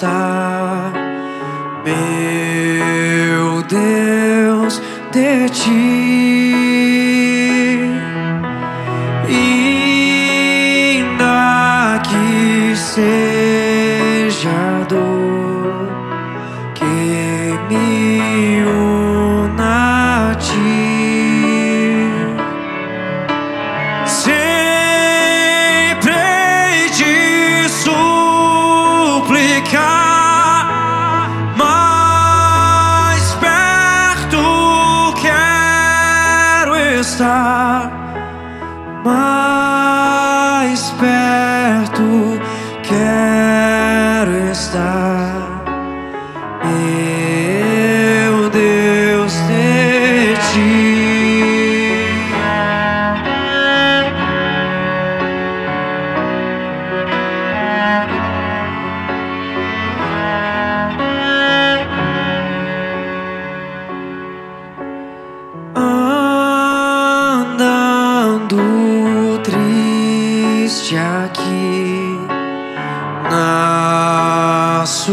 está. Meu Deus, deixa. estar mais perto, quero estar. existe aqui na solidão.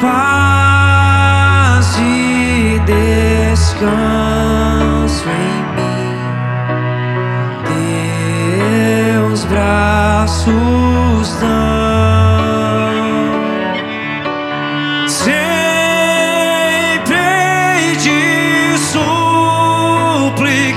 Paz e descanso em mim, teus braços dão.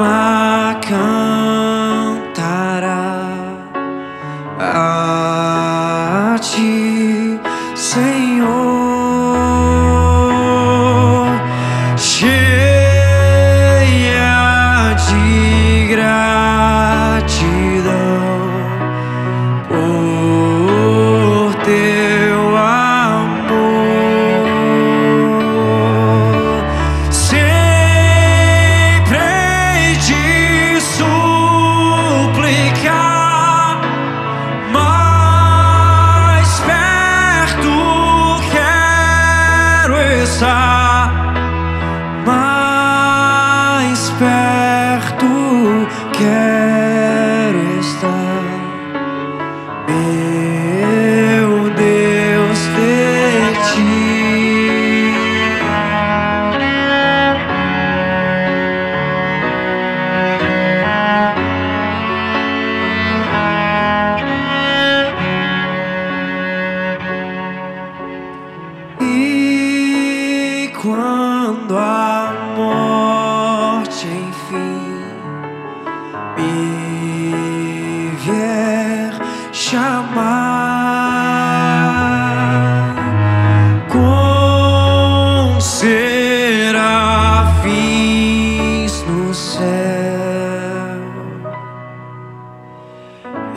amar. care.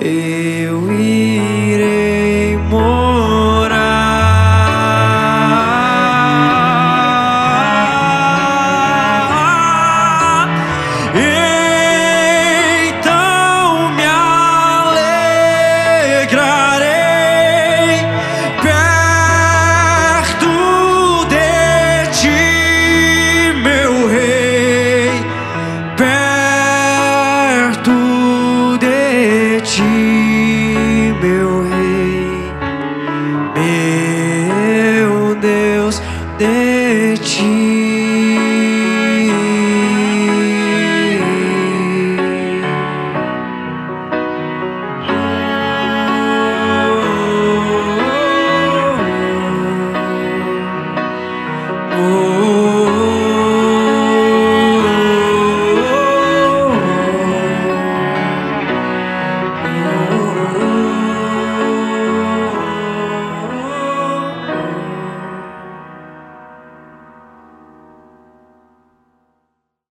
Et oui.